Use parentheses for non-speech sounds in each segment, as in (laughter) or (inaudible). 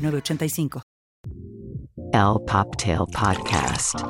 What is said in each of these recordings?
906985. El Poptail Podcast.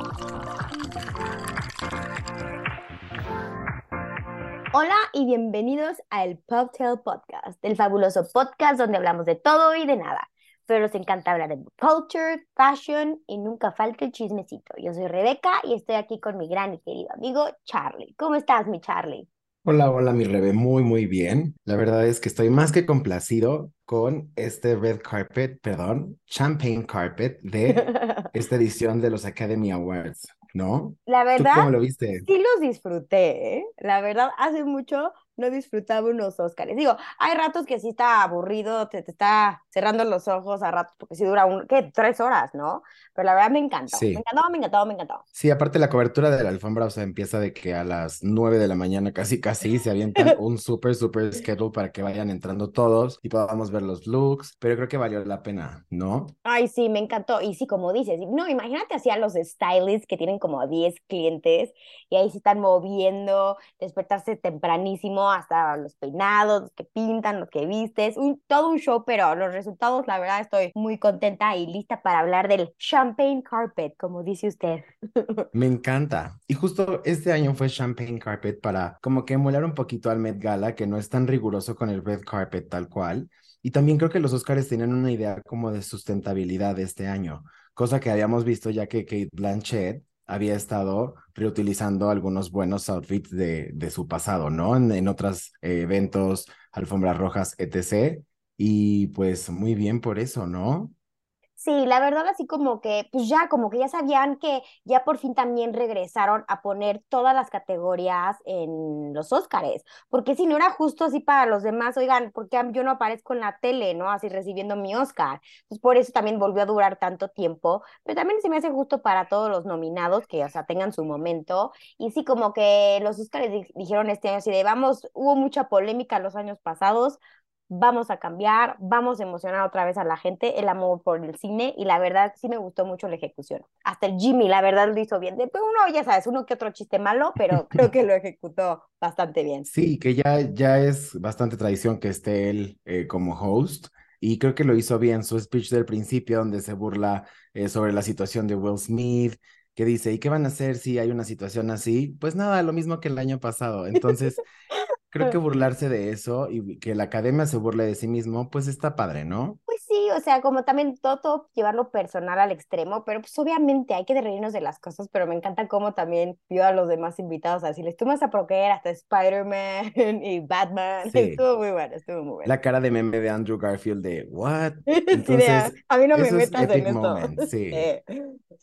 Hola y bienvenidos a el Poptail Podcast, el fabuloso podcast donde hablamos de todo y de nada. Pero nos encanta hablar de culture, fashion y nunca falta el chismecito. Yo soy Rebeca y estoy aquí con mi gran y querido amigo Charlie. ¿Cómo estás, mi Charlie? Hola, hola, mi Rebe, muy, muy bien. La verdad es que estoy más que complacido con este red carpet, perdón, champagne carpet de (laughs) esta edición de los Academy Awards, ¿no? La verdad, ¿Tú cómo lo viste? sí los disfruté, ¿eh? La verdad, hace mucho no disfrutaba unos Óscares. Digo, hay ratos que sí está aburrido, te, te está cerrando los ojos a ratos, porque sí dura un, ¿qué? Tres horas, ¿no? Pero la verdad me encantó. Sí. Me encantó, me encantó, me encantó. Sí, aparte la cobertura de la alfombra, o sea, empieza de que a las nueve de la mañana casi, casi se avientan (laughs) un súper, súper schedule para que vayan entrando todos y podamos ver los looks, pero creo que valió la pena, ¿no? Ay, sí, me encantó. Y sí, como dices, no, imagínate así a los stylists que tienen como 10 clientes y ahí se están moviendo, despertarse tempranísimo hasta los peinados, los que pintan, los que vistes, un, todo un show, pero los resultados, la verdad, estoy muy contenta y lista para hablar del champagne carpet, como dice usted. (laughs) Me encanta. Y justo este año fue Champagne Carpet para como que emular un poquito al Met Gala, que no es tan riguroso con el Red Carpet tal cual. Y también creo que los Oscars tenían una idea como de sustentabilidad este año, cosa que habíamos visto ya que Kate Blanchett había estado reutilizando algunos buenos outfits de, de su pasado, ¿no? En, en otros eh, eventos, alfombras rojas, etc. Y pues muy bien por eso, ¿no? Sí, la verdad así como que, pues ya, como que ya sabían que ya por fin también regresaron a poner todas las categorías en los Óscares, porque si no era justo así para los demás, oigan, porque yo no aparezco en la tele, ¿no? Así recibiendo mi Óscar. Pues por eso también volvió a durar tanto tiempo, pero también se me hace justo para todos los nominados que, o sea, tengan su momento. Y sí, como que los Óscares di- dijeron este año así de, vamos, hubo mucha polémica los años pasados, vamos a cambiar, vamos a emocionar otra vez a la gente, el amor por el cine y la verdad sí me gustó mucho la ejecución. Hasta el Jimmy, la verdad, lo hizo bien. Después uno, ya sabes, uno que otro chiste malo, pero (laughs) creo que lo ejecutó bastante bien. Sí, que ya, ya es bastante tradición que esté él eh, como host. Y creo que lo hizo bien su speech del principio, donde se burla eh, sobre la situación de Will Smith, que dice, ¿y qué van a hacer si hay una situación así? Pues nada, lo mismo que el año pasado. Entonces, (laughs) creo que burlarse de eso y que la academia se burle de sí mismo, pues está padre, ¿no? Pues sí, o sea, como también todo, todo llevarlo personal al extremo, pero pues obviamente hay que reírnos de las cosas, pero me encanta cómo también vio a los demás invitados a decirles, tú me vas a proquear hasta Spider-Man (laughs) y Batman. (laughs) Sí. Estuvo muy bueno, estuvo muy bueno. La cara de meme de Andrew Garfield de, ¿what? (laughs) Sí, Entonces, a mí no me eso es metas en esto. moment, sí.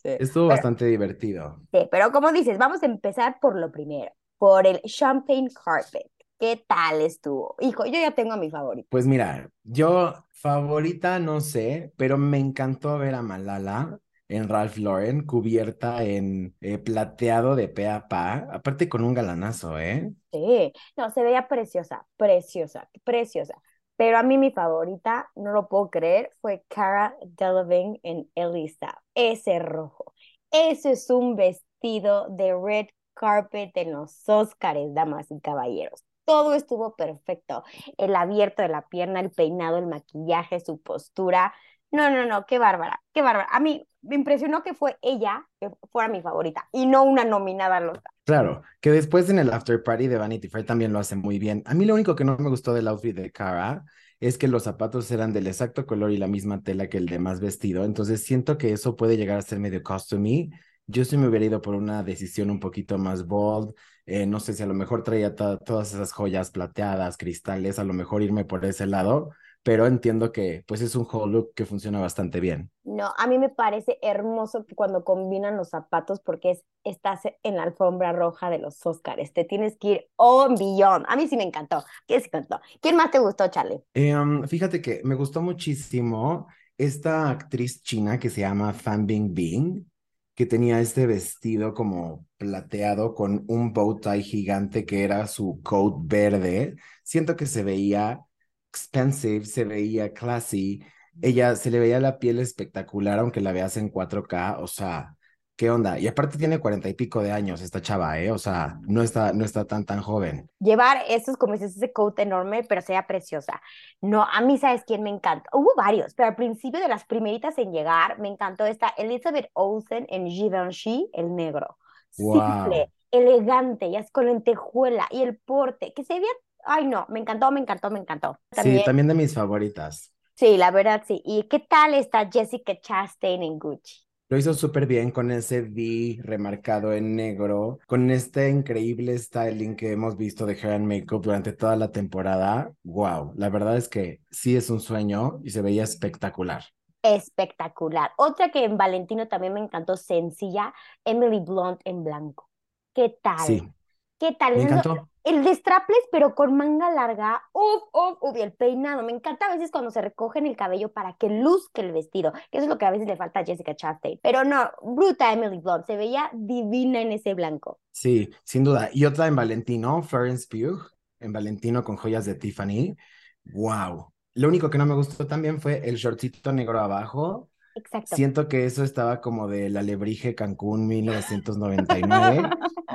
Estuvo Pero- bastante divertido. Sí, pero como dices, vamos a empezar por lo primero, por el Champagne Carpet. ¿Qué tal estuvo? Hijo, yo ya tengo a mi favorito. Pues mira, yo favorita no sé, pero me encantó ver a Malala en Ralph Lauren cubierta en eh, plateado de pe a pa, aparte con un galanazo, ¿eh? Sí, no, se veía preciosa, preciosa, preciosa. Pero a mí mi favorita, no lo puedo creer, fue Cara Delevingne en Elisa. Ese rojo. Ese es un vestido de red carpet en los Óscares, damas y caballeros. Todo estuvo perfecto. El abierto de la pierna, el peinado, el maquillaje, su postura. No, no, no, qué bárbara, qué bárbara. A mí me impresionó que fue ella que fuera mi favorita y no una nominada Oscar. Claro, que después en el after party de Vanity Fair también lo hace muy bien. A mí lo único que no me gustó del outfit de Cara es que los zapatos eran del exacto color y la misma tela que el demás vestido, entonces siento que eso puede llegar a ser medio costumey. Yo sí me hubiera ido por una decisión un poquito más bold, eh, no sé si a lo mejor traía to- todas esas joyas plateadas, cristales, a lo mejor irme por ese lado, pero entiendo que pues es un whole look que funciona bastante bien. No, a mí me parece hermoso que cuando combinan los zapatos porque es, estás en la alfombra roja de los Óscares. Te tienes que ir on beyond. A mí sí me encantó. ¿Quién se encantó? ¿Quién más te gustó, Charlie? Eh, um, fíjate que me gustó muchísimo esta actriz china que se llama Fan Bingbing, que tenía este vestido como plateado con un bow tie gigante que era su coat verde. Siento que se veía expensive, se veía classy. Ella se le veía la piel espectacular, aunque la veas en 4K. O sea, ¿qué onda? Y aparte tiene cuarenta y pico de años esta chava, ¿eh? O sea, no está, no está tan, tan joven. Llevar esos, como dices, ese coat enorme, pero sea preciosa. No, a mí, ¿sabes quién me encanta? Hubo varios, pero al principio de las primeritas en llegar, me encantó esta Elizabeth Olsen en Givenchy, el negro. Wow. Simple, elegante, ya es con lentejuela y el porte, que se veía, ay no, me encantó, me encantó, me encantó. Sí, también de mis favoritas. Sí, la verdad sí. ¿Y qué tal está Jessica Chastain en Gucci? Lo hizo súper bien con ese V remarcado en negro, con este increíble styling que hemos visto de hair and makeup durante toda la temporada. Wow, la verdad es que sí es un sueño y se veía espectacular. Espectacular. Otra que en Valentino también me encantó, sencilla, Emily Blunt en blanco. ¿Qué tal? Sí, ¿Qué tal? me encantó. El de strapless, pero con manga larga. Uf, uf, uf, y el peinado. Me encanta a veces cuando se recogen el cabello para que luzca el vestido, que eso es lo que a veces le falta a Jessica Chastain. Pero no, bruta Emily Blunt, se veía divina en ese blanco. Sí, sin duda. Y otra en Valentino, Florence Pugh, en Valentino con joyas de Tiffany. Wow. Lo único que no me gustó también fue el shortcito negro abajo. Exacto. Siento que eso estaba como de la Alebrije Cancún 1999.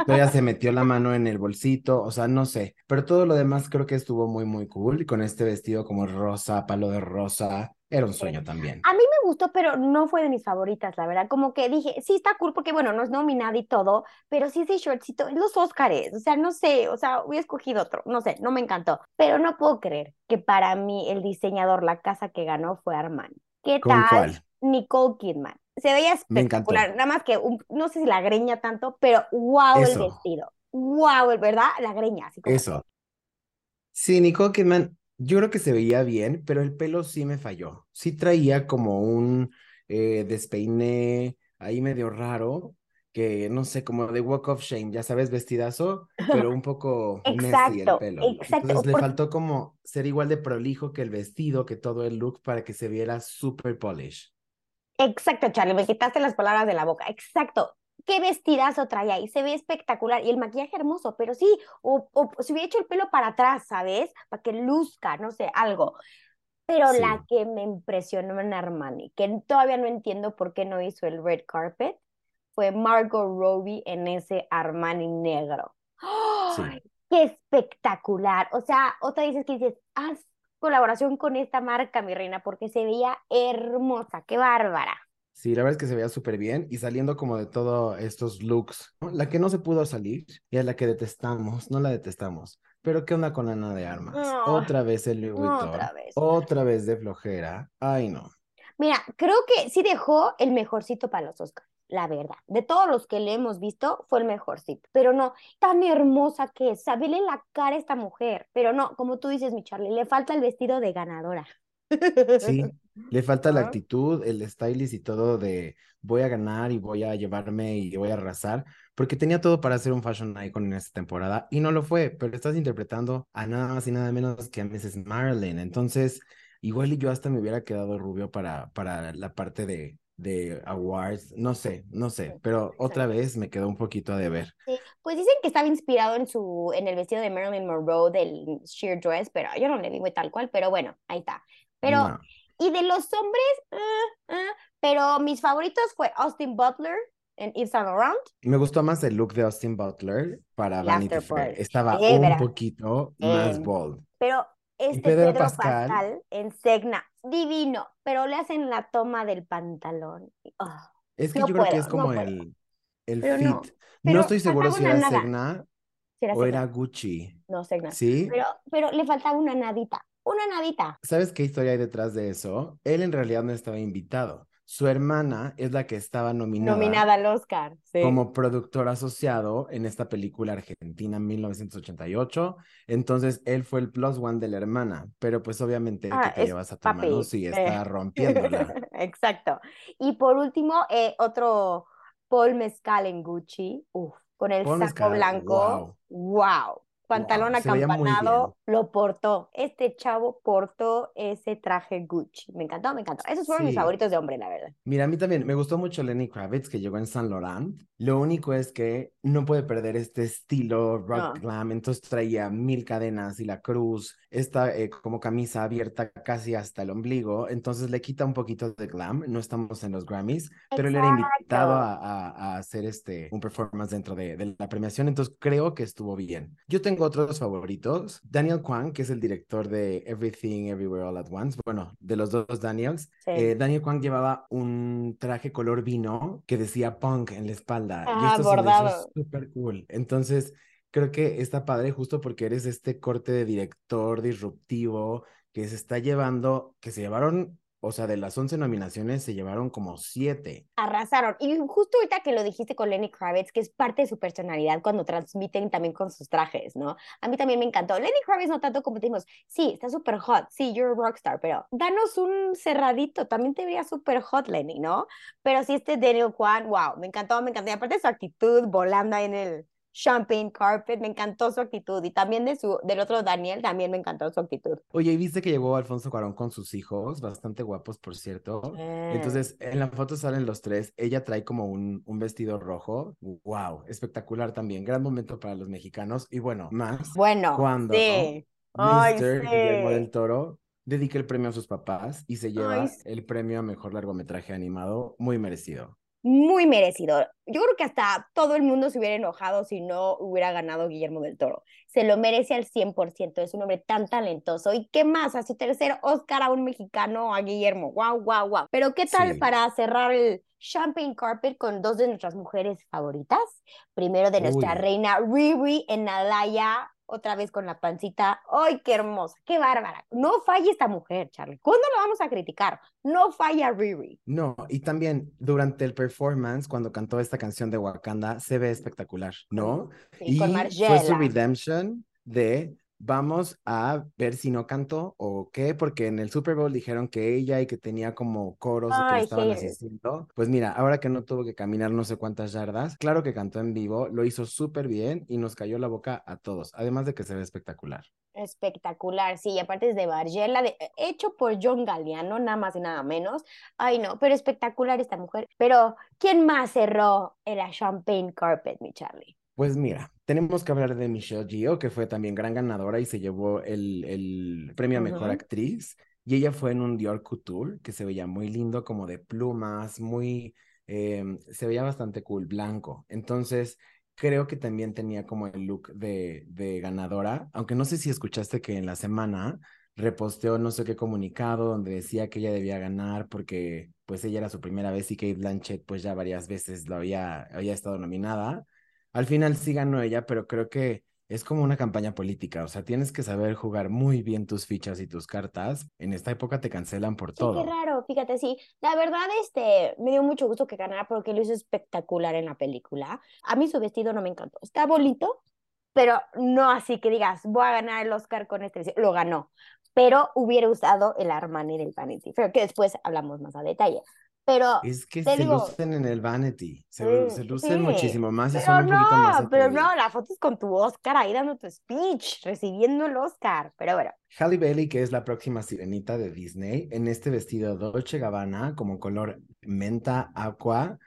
Todavía se metió la mano en el bolsito, o sea, no sé. Pero todo lo demás creo que estuvo muy, muy cool. Y con este vestido como rosa, palo de rosa, era un sueño también. A mí me gustó, pero no fue de mis favoritas, la verdad. Como que dije, sí está cool porque, bueno, no es nominada y todo, pero sí ese shortcito, los Óscares, o sea, no sé, o sea, hubiera escogido otro, no sé, no me encantó. Pero no puedo creer que para mí el diseñador, la casa que ganó fue Armani. ¿Qué ¿Con tal? cuál? Nicole Kidman. Se veía espectacular, nada más que, un- no sé si la greña tanto, pero wow el vestido. Wow, ¿verdad? La greña, así como. Eso. Sí, Nicole Kidman, yo creo que se veía bien, pero el pelo sí me falló. Sí traía como un eh, despeine ahí medio raro, que no sé, como de Walk of Shame, ya sabes, vestidazo, pero un poco (laughs) messy el Exacto, pelo. exacto, Entonces le faltó como ser igual de prolijo que el vestido, que todo el look para que se viera super polish. Exacto, Charlie, me quitaste las palabras de la boca. Exacto. Qué vestidazo traía y se ve espectacular y el maquillaje hermoso, pero sí, o, o se hubiera hecho el pelo para atrás, ¿sabes? Para que luzca, no sé, algo. Pero Sí. la que me impresionó en Armani, que todavía no entiendo por qué no hizo el red carpet, fue Margot Robbie en ese Armani negro. ¡Qué espectacular! O sea, otra dices que dices, haz colaboración con esta marca, mi reina, porque se veía hermosa, qué bárbara. Sí, la verdad es que se veía súper bien y saliendo como de todos estos looks. ¿no? La que no se pudo salir y es la que detestamos, no la detestamos. Pero ¿qué onda con Ana de Armas? Otra vez el Louis Vuitton, otra vez. otra vez de flojera. Ay, no. Mira, creo que sí dejó el mejorcito para los Oscars, la verdad. De todos los que le hemos visto, fue el mejorcito. Pero no, tan hermosa que es. Sabele la cara a esta mujer. Pero no, como tú dices, mi Charlie, le falta el vestido de ganadora. Sí, (laughs) le falta la actitud, el stylist y todo de voy a ganar y voy a llevarme y voy a arrasar, porque tenía todo para ser un fashion icon en esta temporada y no lo fue, pero estás interpretando a nada más y nada menos que a Mrs. Marilyn, entonces igual y yo hasta me hubiera quedado rubio para, para la parte de, de awards, no sé, no sé, pero otra vez me quedó un poquito a deber. Sí, Pues dicen que estaba inspirado en su, en el vestido de Marilyn Monroe del sheer dress, pero yo no le digo tal cual, pero bueno, ahí está. Pero, No. y de los hombres, ah, ah, pero mis favoritos fue Austin Butler en Yves Saint Laurent. Me gustó más el look de Austin Butler para Vanity Fair. Estaba un verá. poquito más Eh, bold. Pero este Pedro Pedro, Pascal. Pascal. en Segna, divino, pero le hacen la toma del pantalón. Ah, Es que no yo creo que es como no el, el Pero fit. no, estoy seguro si era. Segna era o Segna. era Gucci. No, Segna. ¿Sí? Pero, pero le faltaba una nadita, una nadita. ¿Sabes qué historia hay detrás de eso? Él en realidad no estaba invitado. Su hermana es la que estaba nominada, Nominada al Oscar, sí. como productor asociado en esta película argentina en 1988. Entonces él fue el plus one de la hermana, pero pues obviamente Ah, que te llevas a tu papi, hermano si eh. está rompiéndola. (laughs) Exacto. Y por último, eh, otro Paul Mezcal en Gucci, uf, con el Paul saco blanco, wow. Pantalón Wow, acampanado, lo portó. Este chavo portó ese traje Gucci. Me encantó, me encantó. Esos fueron mis favoritos de hombre, la verdad. Mira, a mí también me gustó mucho Lenny Kravitz que llegó en Saint Laurent. Lo único es que no puede perder este estilo rock No. glam. Entonces traía mil cadenas y la cruz, esta eh, como camisa abierta casi hasta el ombligo. Entonces le quita un poquito de glam. No estamos en los Grammys, pero él era invitado a, a- a hacer este un performance dentro de, de la premiación. Entonces creo que estuvo bien. Yo tengo otros favoritos. Daniel Kwan, que es el director de Everything Everywhere All at Once. Bueno, de los dos Daniels. Sí. Eh, Daniel Kwan llevaba un traje color vino que decía punk en la espalda. Y Ah, esto hizo bordado. súper cool. Entonces, creo que está padre justo porque eres este corte de director disruptivo que se está llevando, que se llevaron, o sea, de las 11 nominaciones se llevaron como 7. Arrasaron. Y justo ahorita que lo dijiste con Lenny Kravitz, que es parte de su personalidad cuando transmiten también con sus trajes, ¿no? A mí también me encantó. Lenny Kravitz no tanto como decimos, sí, está súper hot, sí, you're a rockstar, pero danos un cerradito, también te vería súper hot, Lenny, ¿no? Pero sí, este Daniel Kwan, wow, me encantó, me encantó. Y aparte su actitud volando ahí en el champagne carpet, me encantó su actitud. Y también de su, del otro Daniel, también me encantó su actitud. Oye, ¿y viste que llegó Alfonso Cuarón con sus hijos? Bastante guapos, por cierto. Entonces, en la foto salen los tres. Ella trae como un, un vestido rojo. ¡Wow! Espectacular también. Gran momento para los mexicanos. Y bueno, más bueno, cuando sí. Ay, Mr. Guillermo del Toro dedica el premio a sus papás y se lleva Ay, sí. el premio a mejor largometraje animado. Muy merecido. Muy merecido. Yo creo que hasta todo el mundo se hubiera enojado si no hubiera ganado Guillermo del Toro. Se lo merece al 100%, es un hombre tan talentoso. ¿Y qué más? A su tercer Oscar a un mexicano, a Guillermo. Wow, wow, wow. Pero ¿qué tal Sí. para cerrar el Champagne Carpet con dos de nuestras mujeres favoritas? Primero de nuestra Uy. reina Riri en Alaya, otra vez con la pancita. ¡Ay, qué hermosa! ¡Qué bárbara! No falla esta mujer, Charlie. ¿Cuándo lo vamos a criticar? No falla Riri. No, y también durante el performance, cuando cantó esta canción de Wakanda, se ve espectacular, ¿no? Sí, y con fue su Margiela. redemption de vamos a ver si no cantó o qué, porque en el Super Bowl dijeron que ella y que tenía como coros y que estaban asistiendo. Pues mira, ahora que no tuvo que caminar no sé cuántas yardas, claro que cantó en vivo, lo hizo súper bien y nos cayó la boca a todos, además de que se ve espectacular. Espectacular, sí, y aparte es de Margiela, de, hecho por John Galliano, nada más y nada menos. Ay, no, pero espectacular esta mujer. Pero, ¿quién más cerró en la Champagne Carpet, mi Charlie? Pues mira, tenemos que hablar de Michelle Gio, que fue también gran ganadora y se llevó el, el premio a mejor actriz. Y ella fue en un Dior Couture que se veía muy lindo, como de plumas, muy, em, se veía bastante cool, blanco. Entonces, creo que también tenía como el look de, de ganadora, aunque no sé si escuchaste que en la semana reposteó no sé qué comunicado donde decía que ella debía ganar porque pues ella era su primera vez y Kate Blanchett pues ya varias veces lo había, había estado nominada. Al final sí ganó ella, pero creo que es como una campaña política, o sea, tienes que saber jugar muy bien tus fichas y tus cartas. En esta época te cancelan por Sí, todo. qué raro, fíjate, sí. La verdad, este, me dio mucho gusto que ganara porque lo hizo espectacular en la película. A mí su vestido no me encantó. Está bonito, pero no así que digas, voy a ganar el Oscar con este. Lo ganó, pero hubiera usado el Armani del Vanity Fair, que después hablamos más a detalle. Pero Es que se digo, lucen en el Vanity, se, sí, se lucen sí, muchísimo más y son un poquito más no, pero no, la foto es con tu Oscar ahí dando tu speech, recibiendo el Oscar. Pero bueno, Halle Bailey, que es la próxima sirenita de Disney, en este vestido Dolce Gabbana, como color menta aqua,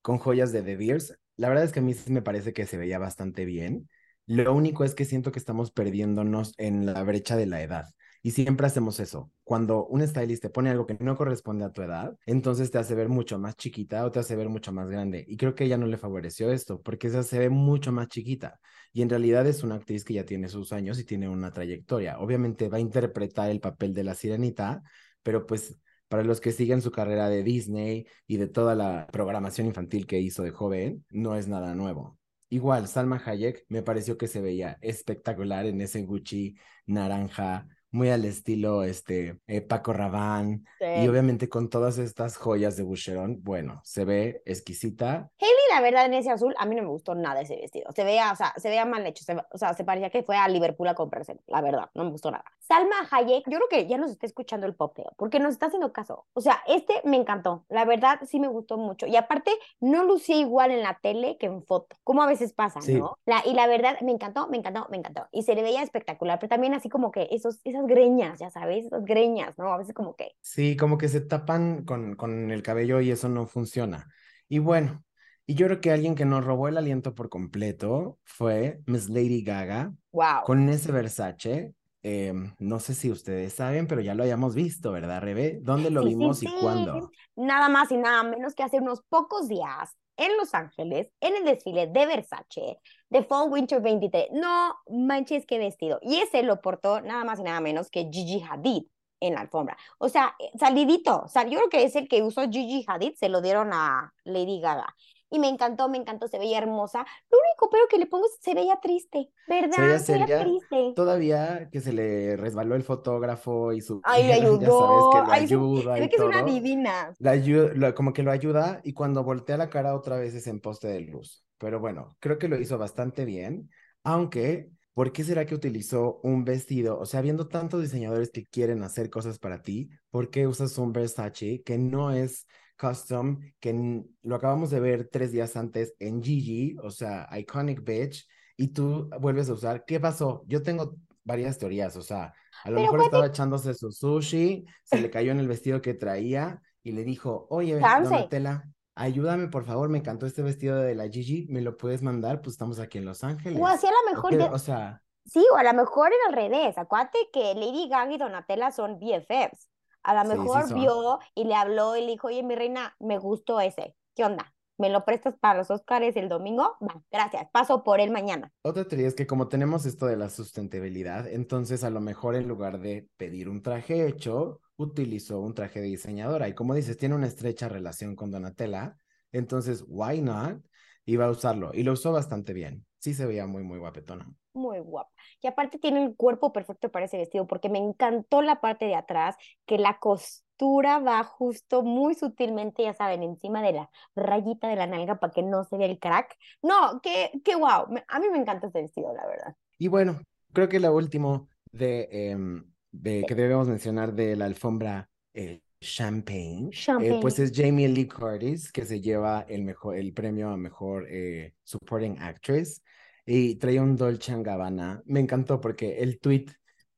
con joyas de De Beers. La verdad es que a mí sí me parece que se veía bastante bien. Lo único es que siento que estamos perdiéndonos en la brecha de la edad. Y siempre hacemos eso. Cuando un stylist te pone algo que no corresponde a tu edad, entonces te hace ver mucho más chiquita o te hace ver mucho más grande. Y creo que ella no le favoreció esto, porque ella se ve mucho más chiquita. Y en realidad es una actriz que ya tiene sus años y tiene una trayectoria. Obviamente va a interpretar el papel de la sirenita, pero pues para los que siguen su carrera de Disney y de toda la programación infantil que hizo de joven, no es nada nuevo. Igual, Salma Hayek me pareció que se veía espectacular en ese Gucci naranja, muy al estilo este eh, Paco Rabanne y sí. obviamente con todas estas joyas de Boucheron, bueno, se ve exquisita. Hailey, la verdad, en ese azul, a mí no me gustó nada ese vestido. Se veía, o sea, se veía mal hecho. se- o sea, se parecía que fue a Liverpool a comprarse. La verdad, no me gustó nada. Salma Hayek, yo creo que ya nos está escuchando el popeo, porque nos está haciendo caso. O sea, este me encantó, la verdad sí me gustó mucho. Y aparte, no lucía igual en la tele que en foto, como a veces pasa, ¿no? La, y la verdad, me encantó, me encantó, me encantó. Y se le veía espectacular, pero también así como que esos, esas greñas, ya sabes, esas greñas, ¿no? A veces como que... Sí, como que se tapan con, con el cabello y eso no funciona. Y bueno, y yo creo que alguien que nos robó el aliento por completo fue Miss Lady Gaga. Wow. Con ese Versace. Em, no sé si ustedes saben, pero ya lo hayamos visto, ¿verdad, Rebe? ¿Dónde lo vimos y cuándo? Nada más y nada menos que hace unos pocos días en Los Ángeles, en el desfile de Versace, de Fall Winter 23. No manches qué vestido. Y ese lo portó nada más y nada menos que Gigi Hadid en la alfombra. O sea, eh, salidito. O sea, yo creo que es el que usó Gigi Hadid, se lo dieron a Lady Gaga y me encantó, me encantó, se veía hermosa. Lo único pero que le pongo es se veía triste, ¿verdad? Se veía, triste. Todavía que se le resbaló el fotógrafo y su... Ay, le ayudó. (laughs) Ya sabes que lo ayuda Se, ve que es una divina. La ayuda, como que lo ayuda y cuando voltea la cara otra vez es en poste de luz. Pero bueno, creo que lo hizo bastante bien, aunque... ¿Por qué será que utilizó un vestido? O sea, viendo tantos diseñadores que quieren hacer cosas para ti, ¿por qué usas un Versace que no es Custom, que lo acabamos de ver tres días antes en Gigi, o sea, Iconic Beach, y tú vuelves a usar. ¿Qué pasó? Yo tengo varias teorías, o sea, a lo mejor estaba echándose su sushi, se le cayó en el vestido que traía y le dijo, oye, Donatella, ayúdame por favor, me encantó este vestido de la Gigi, ¿me lo puedes mandar? Pues estamos aquí en Los Ángeles. O así a lo mejor... O sea... Sí, o a lo mejor era al revés. Acuérdate que Lady Gaga y Donatella son BFFs. A lo mejor vio y le habló y le dijo, oye, mi reina, me gustó ese. ¿Qué onda? ¿Me lo prestas para los Oscars el domingo? Va, gracias, paso por él mañana. Otra teoría es que como tenemos esto de la sustentabilidad, entonces a lo mejor en lugar de pedir un traje hecho, utilizó un traje de diseñadora. Y como dices, tiene una estrecha relación con Donatella, entonces, why not? Iba a usarlo. Y lo usó bastante bien. Sí se veía muy, muy guapetona muy guapa. Y aparte tiene el cuerpo perfecto para ese vestido, porque me encantó la parte de atrás, que la costura va justo muy sutilmente, ya saben, encima de la rayita de la nalga para que no se vea el crack. No, qué, qué guau. A mí me encanta este vestido, la verdad. Y bueno, creo que lo último de, em, de que debemos mencionar de la alfombra eh, Champagne, eh, pues es Jamie Lee Curtis, que se lleva el, mejor, el premio a mejor eh, Supporting Actress y traía un Dolce Gabbana. Me encantó porque el tweet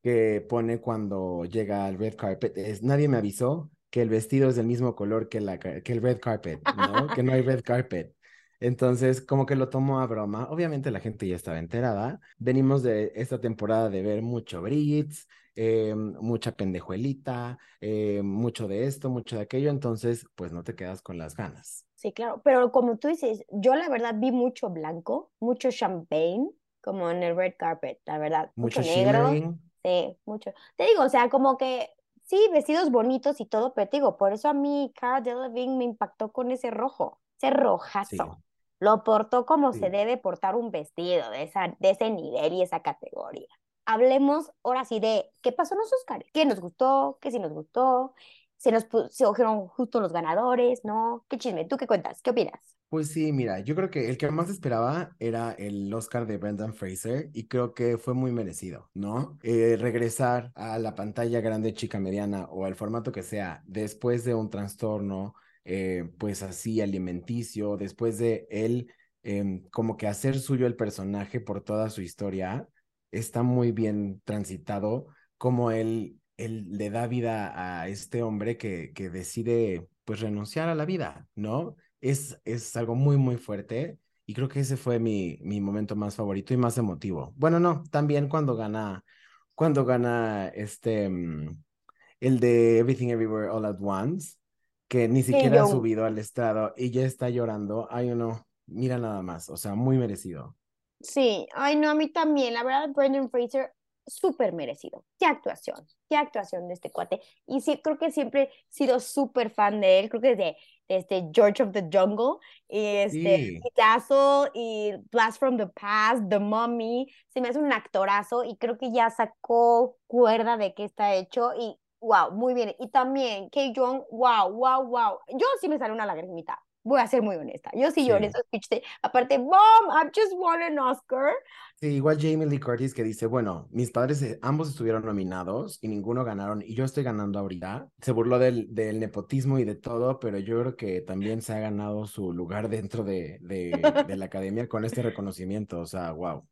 que pone cuando llega al red carpet es nadie me avisó que el vestido es del mismo color que, la, que el red carpet, ¿no? que no hay red carpet. Entonces, como que lo tomó a broma. Obviamente la gente ya estaba enterada. Venimos de esta temporada de ver mucho Brits, eh, mucha pendejuelita, eh, mucho de esto, mucho de aquello. Entonces, pues no te quedas con las ganas. Sí, claro, pero como tú dices, yo la verdad vi mucho blanco, mucho champagne, como en el red carpet, la verdad. Mucho, negro. Sí, mucho. Te digo, o sea, como que sí, vestidos bonitos y todo, pero te digo, por eso a mí Cara Delevingne me impactó con ese rojo, ese rojazo. Lo portó como se debe portar un vestido de, esa, de ese nivel y esa categoría. Hablemos ahora sí de qué pasó en los Oscars, qué nos gustó, qué sí nos gustó, se nos se justo los ganadores, ¿no? ¿Qué chisme? ¿Tú qué cuentas? ¿Qué opinas? Pues sí, mira, yo creo que el que más esperaba era el Oscar de Brendan Fraser y creo que fue muy merecido, ¿no? Eh, regresar a la pantalla grande, chica, mediana o al formato que sea después de un trastorno, eh, pues así alimenticio, después de él em, como que hacer suyo el personaje por toda su historia, está muy bien transitado como él él le da vida a este hombre que, que decide pues renunciar a la vida, ¿no? Es, es algo muy, muy fuerte y creo que ese fue mi, mi momento más favorito y más emotivo. Bueno, no, también cuando gana, cuando gana este, mm, el de Everything Everywhere All at Once, que ni siquiera ha subido al estrado y ya está llorando. Ay, no, mira nada más, o sea, muy merecido. Sí, ay, no, a mí también. La verdad, Brendan Fraser súper merecido. Qué actuación, qué actuación de este cuate. Y sí, creo que siempre he sido súper fan de él, creo que desde, este George of the Jungle, y este y Blast from the Past, The Mummy, se me hace un actorazo y creo que ya sacó cuerda de qué está hecho y wow, muy bien. Y también K. Jong, wow, wow, wow. Yo sí me sale una lagrimita. Voy a ser muy honesta. Yo sí, Sí. lloré ese speech de, aparte, Mom, I just won an Oscar. Sí, igual Jamie Lee Curtis que dice, bueno, mis padres eh, ambos estuvieron nominados y ninguno ganaron y yo estoy ganando ahorita. Se burló del, del nepotismo y de todo, pero yo creo que también se ha ganado su lugar dentro de, de, de la academia con este reconocimiento. O sea, wow.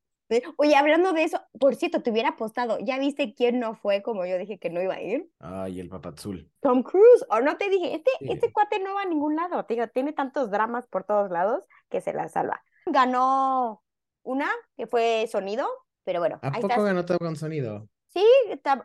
Oye, hablando de eso, por cierto, te hubiera apostado, ¿ya viste quién no fue como yo dije que no iba a ir? Ay, el papazul. Tom Cruise, o no te dije, este, Sí. este cuate no va a ningún lado, digo, tiene tantos dramas por todos lados que se la salva. Ganó una, que fue sonido, pero bueno, ¿A ahí poco ganó todo con sonido? Sí,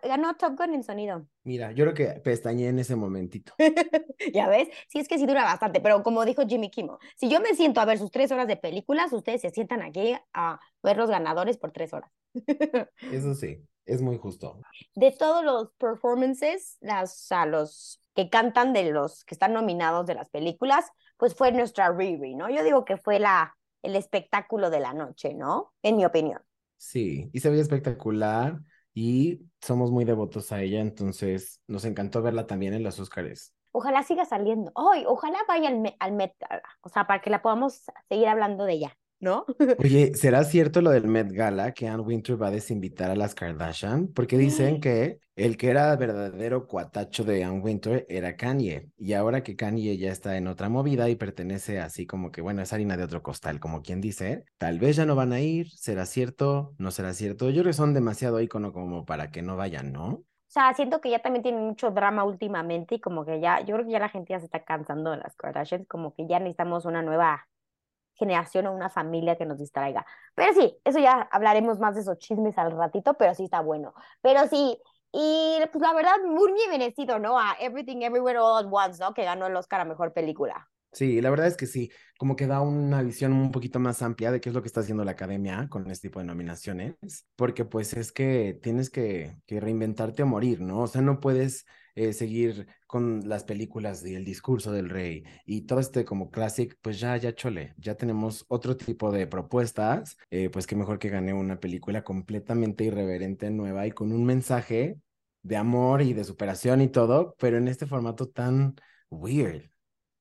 ganó Top Gun en sonido. Mira, yo creo que pestañé en ese momentito. (laughs) ¿Ya ves? Sí, es que sí dura bastante, pero como dijo Jimmy Kimmel, si yo me siento a ver sus tres horas de películas, ustedes se sientan aquí a ver los ganadores por tres horas. (laughs) Eso sí, es muy justo. De todos los performances, las, a los que cantan de los que están nominados de las películas, pues fue nuestra Riri, ¿no? Yo digo que fue la, el espectáculo de la noche, ¿no? En mi opinión. Sí, y se veía espectacular y somos muy devotos a ella, entonces nos encantó verla también en los Óscares. Ojalá siga saliendo. Ay, ojalá vaya al, al Met o sea, para que la podamos seguir hablando de ella, ¿no? (laughs) Oye, ¿será cierto lo del Met Gala que Anne Wintour va a desinvitar a las Kardashian? Porque dicen que el que era verdadero cuatacho de Anne Wintour era Kanye. Y ahora que Kanye ya está en otra movida y pertenece así como que, bueno, es harina de otro costal, como quien dice, tal vez ya no van a ir, ¿será cierto? ¿No será cierto? Yo creo que son demasiado ícono como para que no vayan, ¿no? O sea, siento que ya también tienen mucho drama últimamente y como que ya, yo creo que ya la gente ya se está cansando de las Kardashians, como que ya necesitamos una nueva generación o una familia que nos distraiga. Pero sí, eso ya hablaremos más de esos chismes al ratito, pero sí está bueno. Pero sí, y pues la verdad, muy merecido, ¿no? A Everything Everywhere All at Once, ¿no? Que ganó el Oscar a Mejor Película. Sí, la verdad es que sí, como que da una visión un poquito más amplia de qué es lo que está haciendo la academia con este tipo de nominaciones, porque pues es que tienes que, que reinventarte o morir, ¿no? O sea, no puedes eh, seguir con las películas y el discurso del rey y todo este como classic, pues ya, ya chole, ya tenemos otro tipo de propuestas, eh, pues qué mejor que gane una película completamente irreverente, nueva y con un mensaje de amor y de superación y todo, pero en este formato tan weird.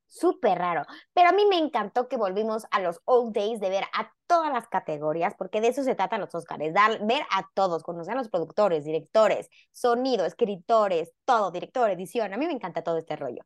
Súper raro. Pero a mí me encantó que volvimos a los old days de ver a todas las categorías, porque de eso se tratan los Oscars, dar, ver a todos, conocer a los productores, directores, sonido, escritores, todo, director, edición. A mí me encanta todo este rollo.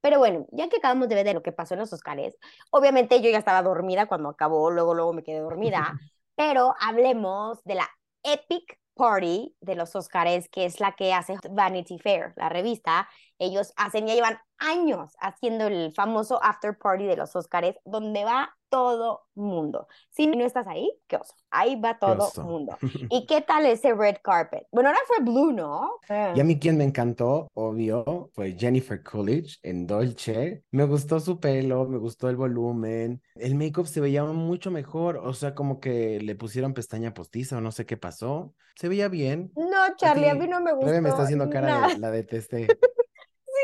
Pero bueno, ya que acabamos de ver de lo que pasó en los Oscars, obviamente yo ya estaba dormida cuando acabó, luego, luego me quedé dormida, (laughs) pero hablemos de la Epic Party de los Oscars, que es la que hace Vanity Fair, la revista. Ellos hacen, ya llevan años haciendo el famoso after party de los Oscars, donde va todo mundo. Si no estás ahí, qué oso. Ahí va todo mundo. (laughs) ¿Y qué tal ese red carpet? Bueno, ahora fue blue, ¿no? Y a mí quien me encantó, obvio, fue Jennifer Coolidge en Dolce. Me gustó su pelo, me gustó el volumen. El make-up se veía mucho mejor, o sea, como que le pusieron pestaña postiza o no sé qué pasó. Se veía bien. No, Charlie, a, ti, mí no me gustó. Me está haciendo cara de la detesté. (laughs)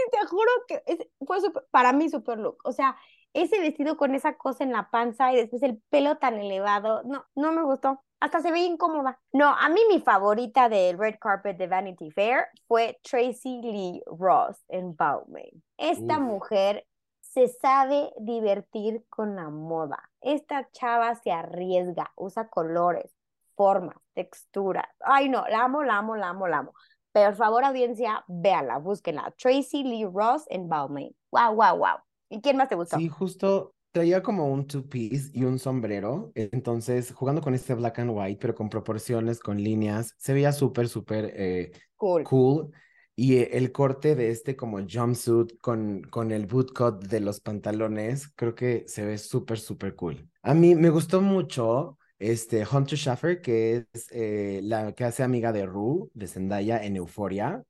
Sí, te juro que es- fue súper- para mí super look. O sea, ese vestido con esa cosa en la panza y después el pelo tan elevado, no, no me gustó. Hasta se veía incómoda. No, a mí mi favorita del red carpet de Vanity Fair fue Tracy Lee Ross en Balmain. Esta Uf. mujer se sabe divertir con la moda. Esta chava se arriesga, usa colores, formas, texturas. Ay, no, la amo, la amo, la amo, la amo. Por favor, audiencia, véanla, búsquenla. Tracy Lee Ross en Balmain. Wow, wow, wow. ¿Y quién más te gustó? Sí, justo traía como un two-piece y un sombrero. Entonces, jugando con este black and white, pero con proporciones, con líneas, se veía súper, súper eh, Cool. cool. Y eh, el corte de este como jumpsuit con, con el bootcut de los pantalones, creo que se ve súper, súper cool. A mí me gustó mucho este Hunter Schaffer, que es eh, la que hace amiga de Rue, de Zendaya en Euphoria,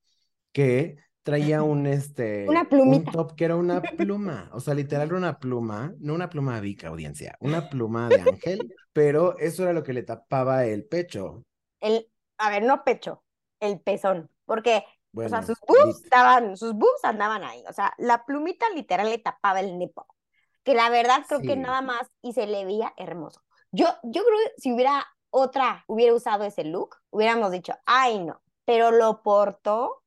que traía un, este, Una un plumita. top que era una (laughs) pluma, o sea, literal era una pluma, no una pluma Vic, audiencia, una pluma de ángel, pero eso era lo que le tapaba el pecho. El, a ver, no pecho, el pezón. Porque, o sea, sus boobs estaban, sus boobs andaban ahí. O sea, la plumita literal le tapaba el nepo. Que la verdad creo que nada más y se le veía hermoso. Yo, yo creo que si hubiera otra, hubiera usado ese look, hubiéramos dicho, ay no, pero lo portó,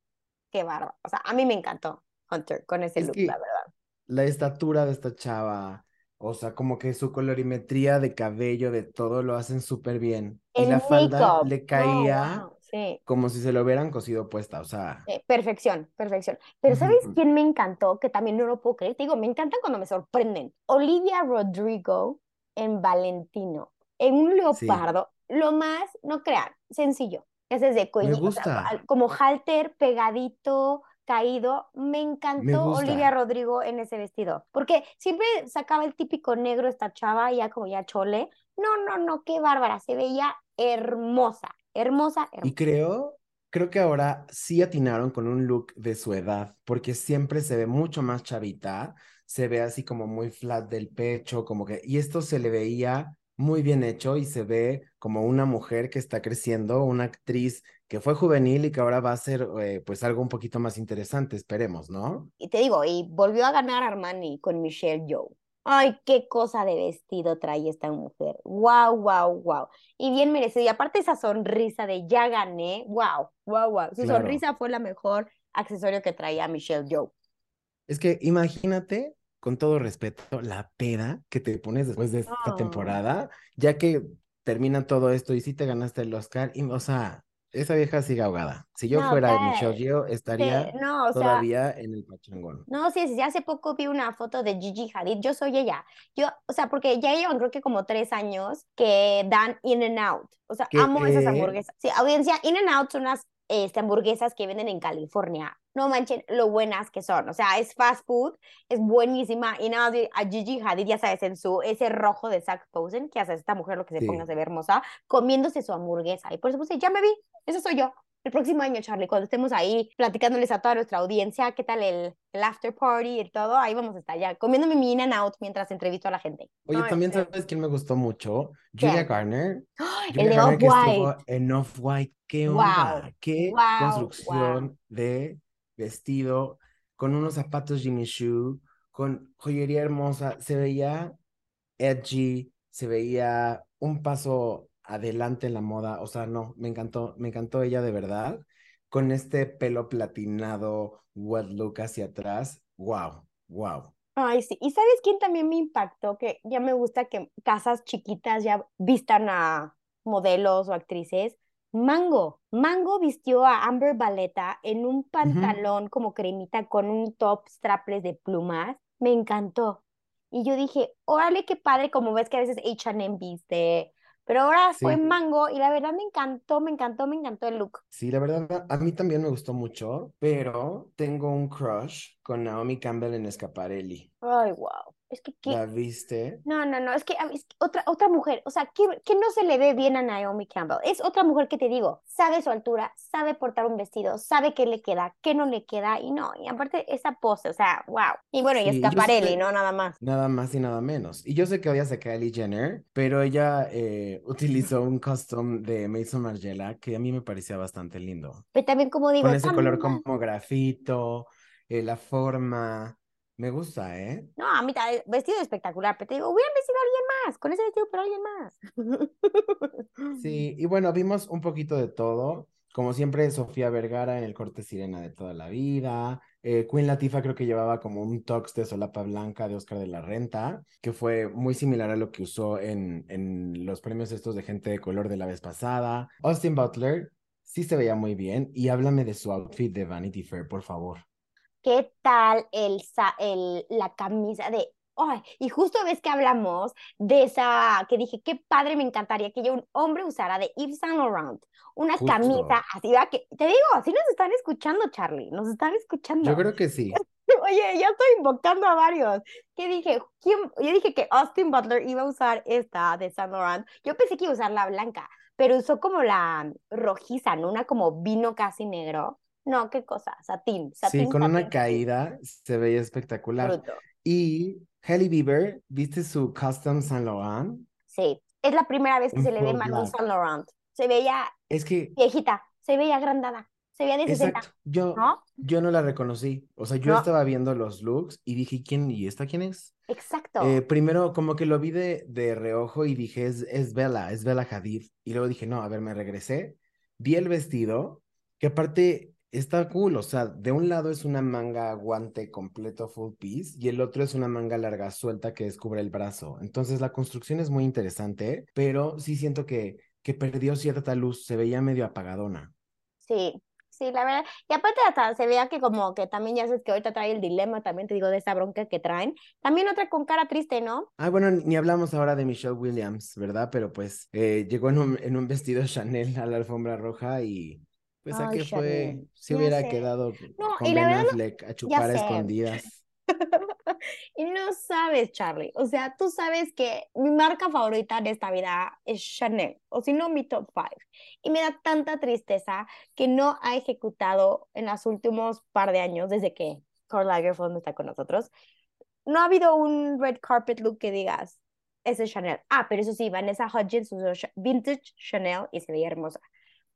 qué bárbaro. O sea, a mí me encantó Hunter con ese Es look, la verdad. la estatura de esta chava, o sea, como que su colorimetría de cabello, de todo, lo hacen súper bien. Y la falda le caía wow, sí. como si se lo hubieran cosido puesta, o sea, Eh, perfección, perfección. Pero ¿sabes quién me encantó? Que también no lo puedo creer. Te digo, me encantan cuando me sorprenden. Olivia Rodrigo en Valentino, en un sí, leopardo, lo más, no crean, sencillo. Es desde me cuello, o sea, gusta, como halter, pegadito, caído. Me me encantó Olivia. Rodrigo en ese vestido. Porque siempre sacaba el típico negro esta chava, ya como ya chole. No, no, no, qué bárbara. Se veía hermosa, hermosa, Y hermosa. creo, creo que ahora sí atinaron con un look de su edad, porque siempre se ve mucho más chavita, se ve así como muy flat del pecho, como que, y esto se le veía muy bien hecho y se ve como una mujer que está creciendo, una actriz que fue juvenil y que ahora va a ser eh, pues algo un poquito más interesante, esperemos, ¿no? Y te digo, y volvió a ganar Armani con Michelle Yeoh. Ay, qué cosa de vestido trae esta mujer. Wow, wow, wow. Y bien merecido. Y aparte esa sonrisa de ya gané. Wow, wow, wow. Su Claro. sonrisa fue la mejor accesorio que traía Michelle Yeoh. Es que imagínate, con todo respeto, la peda que te pones después de esta Ah. temporada, ya que termina todo esto y sí te ganaste el Oscar, y, o sea, esa vieja sigue ahogada. Si yo No, fuera Michelle ¿qué? Yeoh, Sí, estaría no, o sea, todavía en el pachangón. no, sí, sí, hace poco vi una foto de Gigi Hadid, yo soy ella. Yo, o sea, porque ya llevan creo que como tres años que dan In and Out. O sea, amo esas ¿Qué? hamburguesas. Sí, audiencia, In and Out son unas este, hamburguesas que venden en California. No manchen lo buenas que son. O sea, es fast food, es buenísima. Y nada más a Gigi Hadid, ya sabes, en su ese rojo de Zac Posen, que hace esta mujer lo que se ponga Sí. se ve hermosa, comiéndose su hamburguesa. Y por eso puse, ya me vi, eso soy yo. El próximo año, Charlie, cuando estemos ahí platicándoles a toda nuestra audiencia qué tal el, el after party y todo, ahí vamos a estar ya comiéndome mi in and out mientras entrevisto a la gente. Oye, No, también este, sabes quién me gustó mucho? Julia. Garner. ¡Ay! (gasps) El Julia de Garner Off-White. en Off-White. ¿Qué Wow, onda? Qué wow, wow. construcción de vestido, con unos zapatos Jimmy Choo, con joyería hermosa. Se veía edgy, se veía un paso adelante en la moda. O sea, no, me encantó, me encantó ella de verdad. Con este pelo platinado, wet look hacia atrás. Wow, wow. Ay, sí. ¿Y sabes quién también me impactó? Que ya me gusta que casas chiquitas ya vistan a modelos o actrices. Mango. Mango vistió a Amber Baleta en un pantalón como cremita con un top strapless de plumas. Me encantó. Y yo dije, órale, qué padre, como ves que a veces H&M viste. Pero ahora fue Sí. Mango y la verdad me encantó, me encantó, me encantó el look. Sí, la verdad, a mí también me gustó mucho, pero tengo un crush con Naomi Campbell en Escaparelli. Ay, wow. Es que, ¿qué? ¿La viste? No, no, no, es que, es que otra, otra mujer, o sea, ¿qué, qué no se le ve bien a Naomi Campbell? Es otra mujer que te digo, sabe su altura, sabe portar un vestido, sabe qué le queda, qué no le queda, y no, y aparte esa pose, o sea, wow. Y bueno, y Sí, yo Escaparelli, ¿no? Nada más. Nada más y nada menos. Y yo sé que odias a Kylie Jenner, pero ella eh, (laughs) utilizó un custom de Mason Margiela que a mí me parecía bastante lindo. Pero también como digo, Con ese color como grafito, eh, la forma. Me gusta, ¿eh? No, a mí vestido espectacular, pero te digo, hubieran vestido a alguien más, con ese vestido, pero alguien más. (laughs) Sí, y bueno, vimos un poquito de todo. Como siempre, Sofía Vergara en el corte sirena de toda la vida. Eh, Queen Latifah creo que llevaba como un tox de solapa blanca de Oscar de la Renta, que fue muy similar a lo que usó en, en los premios estos de gente de color de la vez pasada. Austin Butler sí se veía muy bien. Y háblame de su outfit de Vanity Fair, por favor. ¿Qué tal el, sa- el, la camisa de... Ay, y justo ves que hablamos de esa, que dije, qué padre, me encantaría que yo un hombre usara de Yves Saint Laurent, una Justo. camisa así, ¿verdad? Que, te digo, así nos están escuchando, Charlie, nos están escuchando. Yo creo que sí. (laughs) Oye, ya estoy invocando a varios. ¿Qué dije? ¿Quién? Yo dije que Austin Butler iba a usar esta de Saint Laurent. Yo pensé que iba a usar la blanca, pero usó como la rojiza, ¿no? Una como vino casi negro. No, qué cosa, satín, Sí, satín, con una satín, satín. caída se veía espectacular. Bruto. Y Hailey Bieber, ¿viste su custom Saint Laurent? Sí, es la primera vez que En se le ve un black. Saint Laurent. Se veía Es que, viejita, se veía agrandada, se veía de 60, exacto, yo, ¿no? yo no la reconocí. O sea, yo No. estaba viendo los looks y dije, ¿quién? ¿Y esta quién es? Exacto. Eh, primero, como que lo vi de, de reojo y dije, es, es Bella, es Bella Hadid. Y luego dije, no, a ver, me regresé, vi el vestido, que aparte está cool, o sea, de un lado es una manga guante completo full piece y el otro es una manga larga suelta que descubre el brazo. Entonces la construcción es muy interesante, pero sí siento que, que perdió cierta luz, se veía medio apagadona. Sí, sí, la verdad. Y aparte hasta se veía que como que también ya sabes que ahorita trae el dilema, también te digo, de esa bronca que traen. También otra con cara triste, ¿no? Ah, bueno, ni hablamos ahora de Michelle Williams, ¿verdad? Pero pues eh, llegó en un, en un vestido (laughs) Chanel a la alfombra roja y Ay, qué fue, se ya hubiera sé. quedado No, con y la Ben verdad Affleck a chupar a escondidas. (laughs) Y no sabes, Charlie. O sea, tú sabes que mi marca favorita de esta vida es Chanel, o si no, mi top five. Y me da tanta tristeza que no ha ejecutado en los últimos par de años, desde que Karl Lagerfeld está con nosotros, no ha habido un red carpet look que digas, ese es Chanel. Ah, pero eso sí, Vanessa Hudgens usó vintage Chanel y se veía hermosa.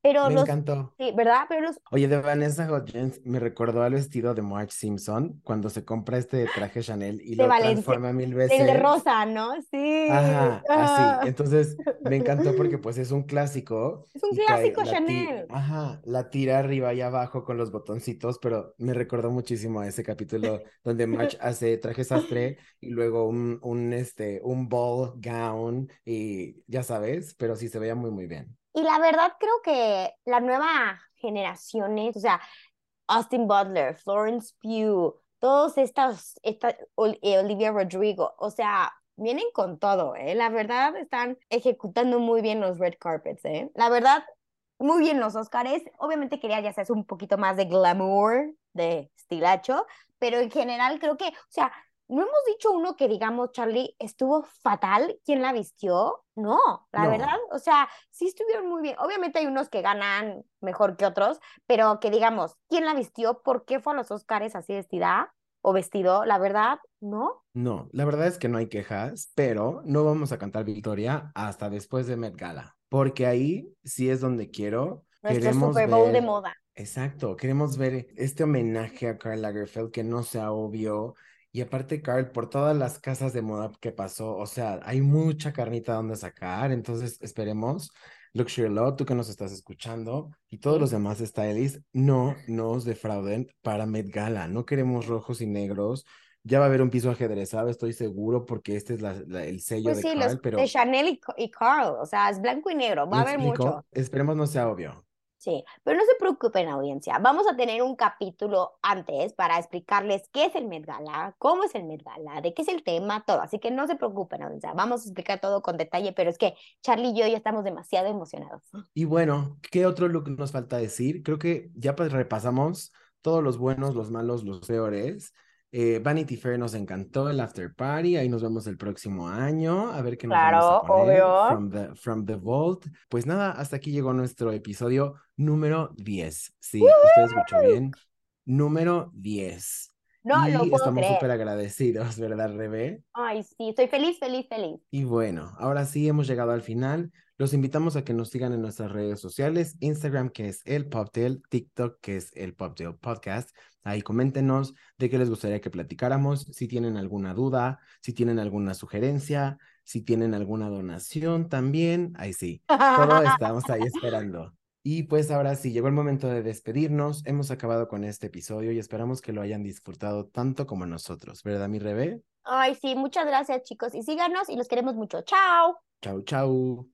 Pero Me los, encantó. sí, ¿verdad? Pero los, Oye, de Vanessa Hudgens me recordó al vestido de Marge Simpson cuando se compra este traje Chanel y De lo Valencia- transforma mil el de veces. rosa, ¿no? Sí. Ajá, Ah. así. Entonces me encantó porque (laughs) pues es un clásico. Es un cae clásico la Chanel. Ajá, la tira arriba y abajo con los botoncitos, pero me recordó muchísimo a ese capítulo donde Marge (laughs) hace traje sastre y luego un, un, este, un ball gown y ya sabes, pero sí se veía muy, muy bien. Y la verdad creo que la nueva generaciones, o sea, Austin Butler, Florence Pugh, todos estas, esta, eh, Olivia Rodrigo, o sea, vienen con todo, ¿eh? La verdad están ejecutando muy bien los red carpets, ¿eh? La verdad, muy bien los Oscars. Obviamente quería ya sabes un poquito más de glamour, de estilacho, pero en general creo que, o sea, no hemos dicho uno que digamos, Charlie, estuvo fatal, ¿quién la vistió? No, la No. verdad, o sea, sí estuvieron muy bien. Obviamente hay unos que ganan mejor que otros, pero que digamos, ¿quién la vistió? ¿Por qué fue a los Oscars así vestida o vestido? La verdad, no. No, la verdad es que no hay quejas, pero no vamos a cantar victoria hasta después de Met Gala, porque ahí sí es donde quiero. Nuestro Queremos Super Bowl de ver- moda. Exacto, queremos ver este homenaje a Karl Lagerfeld que no sea obvio. Y aparte, Karl, por todas las casas de moda que pasó, o sea, hay mucha carnita donde sacar, entonces esperemos. Luxury Law, tú que nos estás escuchando, y todos los demás stylists, no nos defrauden para Met Gala. No queremos rojos y negros. Ya va a haber un piso ajedrezado, estoy seguro, porque este es la- la- el sello Pues de sí, los pero de Chanel y, y Carl, o sea, es blanco y negro, va a ¿me haber explico? mucho. Esperemos no sea obvio. Sí, pero no se preocupen, audiencia. Vamos a tener un capítulo antes para explicarles qué es el Met Gala, cómo es el Met Gala, de qué es el tema, todo. Así que no se preocupen, audiencia. Vamos a explicar todo con detalle, pero es que Charlie y yo ya estamos demasiado emocionados. Y bueno, ¿qué otro look nos falta decir? Creo que ya pues repasamos todos los buenos, los malos, los peores. Eh, Vanity Fair nos encantó el after party, ahí nos vemos el próximo año, a ver qué nos vamos a Claro, poner obvio. from the, from the vault. Pues nada, hasta aquí llegó nuestro episodio número 10. Sí, usted escuchó bien. Número 10. No y lo puedo estamos súper agradecidos, ¿verdad, Rebe? Ay, sí, estoy feliz, feliz, feliz. Y bueno, ahora sí hemos llegado al final. Los invitamos a que nos sigan en nuestras redes sociales, Instagram que es el Poptail, TikTok que es el Poptail Podcast. Ahí coméntenos de qué les gustaría que platicáramos, si tienen alguna duda, si tienen alguna sugerencia, si tienen alguna donación también. Ahí sí, todo (laughs) estamos ahí esperando. Y pues ahora sí, llegó el momento de despedirnos. Hemos acabado con este episodio y esperamos que lo hayan disfrutado tanto como nosotros, ¿verdad, mi Rebe? Ay, sí, muchas gracias, chicos. Y síganos y los queremos mucho. Chao. Chau, chau.